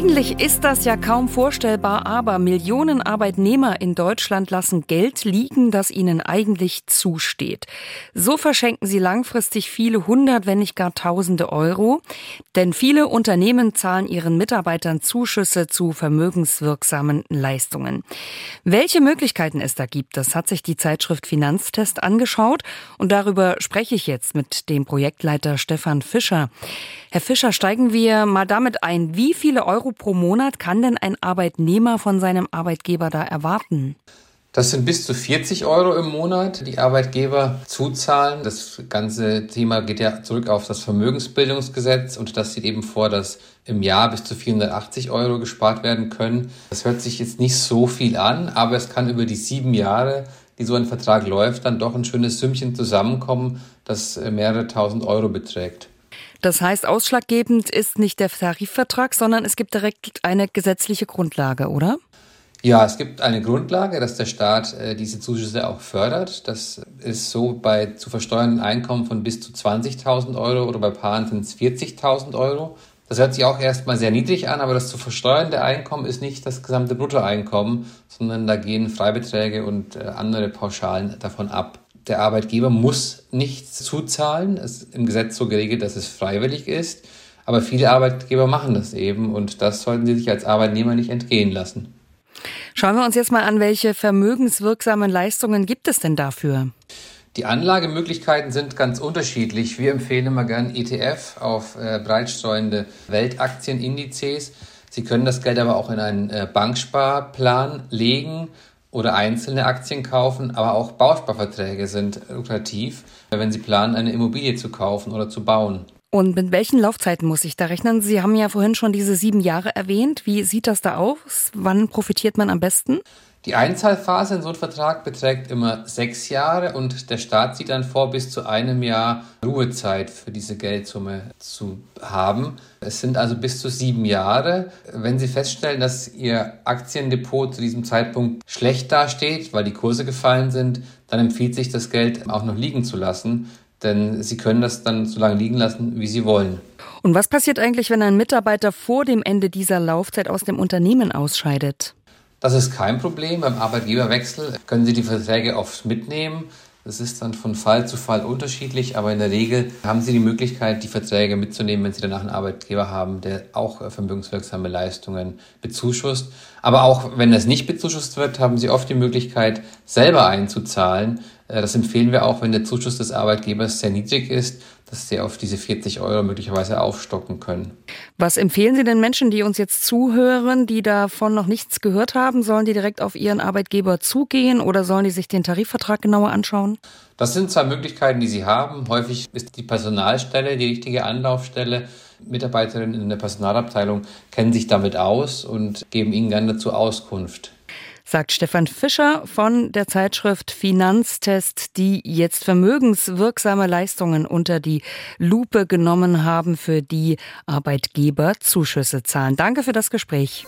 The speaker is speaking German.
Eigentlich ist das ja kaum vorstellbar, aber Millionen Arbeitnehmer in Deutschland lassen Geld liegen, das ihnen eigentlich zusteht. So verschenken sie langfristig viele hundert, wenn nicht gar tausende Euro. Denn viele Unternehmen zahlen ihren Mitarbeitern Zuschüsse zu vermögenswirksamen Leistungen. Welche Möglichkeiten es da gibt, das hat sich die Zeitschrift Finanztest angeschaut. Und darüber spreche ich jetzt mit dem Projektleiter Stefan Fischer. Herr Fischer, steigen wir mal damit ein. Wie viele Euro pro Monat kann denn ein Arbeitnehmer von seinem Arbeitgeber da erwarten? Das sind bis zu 40 Euro im Monat, die Arbeitgeber zuzahlen. Das ganze Thema geht ja zurück auf das Vermögensbildungsgesetz und das sieht eben vor, dass im Jahr bis zu 480 Euro gespart werden können. Das hört sich jetzt nicht so viel an, aber es kann über die sieben Jahre, die so ein Vertrag läuft, dann doch ein schönes Sümmchen zusammenkommen, das mehrere tausend Euro beträgt. Das heißt, ausschlaggebend ist nicht der Tarifvertrag, sondern es gibt direkt eine gesetzliche Grundlage, oder? Ja, es gibt eine Grundlage, dass der Staat äh, diese Zuschüsse auch fördert. Das ist so bei zu versteuernden Einkommen von bis zu 20.000 Euro oder bei Paaren sind es 40.000 Euro. Das hört sich auch erstmal sehr niedrig an, aber das zu versteuernde Einkommen ist nicht das gesamte Bruttoeinkommen, sondern da gehen Freibeträge und äh, andere Pauschalen davon ab. Der Arbeitgeber muss nichts zuzahlen. Es ist im Gesetz so geregelt, dass es freiwillig ist. Aber viele Arbeitgeber machen das eben und das sollten sie sich als Arbeitnehmer nicht entgehen lassen. Schauen wir uns jetzt mal an, welche vermögenswirksamen Leistungen gibt es denn dafür? Die Anlagemöglichkeiten sind ganz unterschiedlich. Wir empfehlen immer gern ETF auf äh, breitstreuende Weltaktienindices. Sie können das Geld aber auch in einen äh, Banksparplan legen oder einzelne Aktien kaufen, aber auch Bausparverträge sind lukrativ, wenn Sie planen, eine Immobilie zu kaufen oder zu bauen. Und mit welchen Laufzeiten muss ich da rechnen? Sie haben ja vorhin schon diese sieben Jahre erwähnt. Wie sieht das da aus? Wann profitiert man am besten? Die Einzahlphase in so einem Vertrag beträgt immer sechs Jahre und der Staat sieht dann vor, bis zu einem Jahr Ruhezeit für diese Geldsumme zu haben. Es sind also bis zu sieben Jahre. Wenn Sie feststellen, dass Ihr Aktiendepot zu diesem Zeitpunkt schlecht dasteht, weil die Kurse gefallen sind, dann empfiehlt sich das Geld auch noch liegen zu lassen, denn Sie können das dann so lange liegen lassen, wie Sie wollen. Und was passiert eigentlich, wenn ein Mitarbeiter vor dem Ende dieser Laufzeit aus dem Unternehmen ausscheidet? Das ist kein Problem. Beim Arbeitgeberwechsel können Sie die Verträge oft mitnehmen. Das ist dann von Fall zu Fall unterschiedlich, aber in der Regel haben Sie die Möglichkeit, die Verträge mitzunehmen, wenn Sie danach einen Arbeitgeber haben, der auch äh, vermögenswirksame Leistungen bezuschusst. Aber auch wenn das nicht bezuschusst wird, haben Sie oft die Möglichkeit, selber einzuzahlen. Äh, das empfehlen wir auch, wenn der Zuschuss des Arbeitgebers sehr niedrig ist, dass sie auf diese 40 Euro möglicherweise aufstocken können. Was empfehlen Sie den Menschen, die uns jetzt zuhören, die davon noch nichts gehört haben? Sollen die direkt auf ihren Arbeitgeber zugehen oder sollen die sich den Tarifvertrag genauer anschauen? Das sind zwei Möglichkeiten, die Sie haben. Häufig ist die Personalstelle die richtige Anlaufstelle. Mitarbeiterinnen in der Personalabteilung kennen sich damit aus und geben Ihnen gerne dazu Auskunft sagt Stefan Fischer von der Zeitschrift Finanztest, die jetzt vermögenswirksame Leistungen unter die Lupe genommen haben, für die Arbeitgeber Zuschüsse zahlen. Danke für das Gespräch.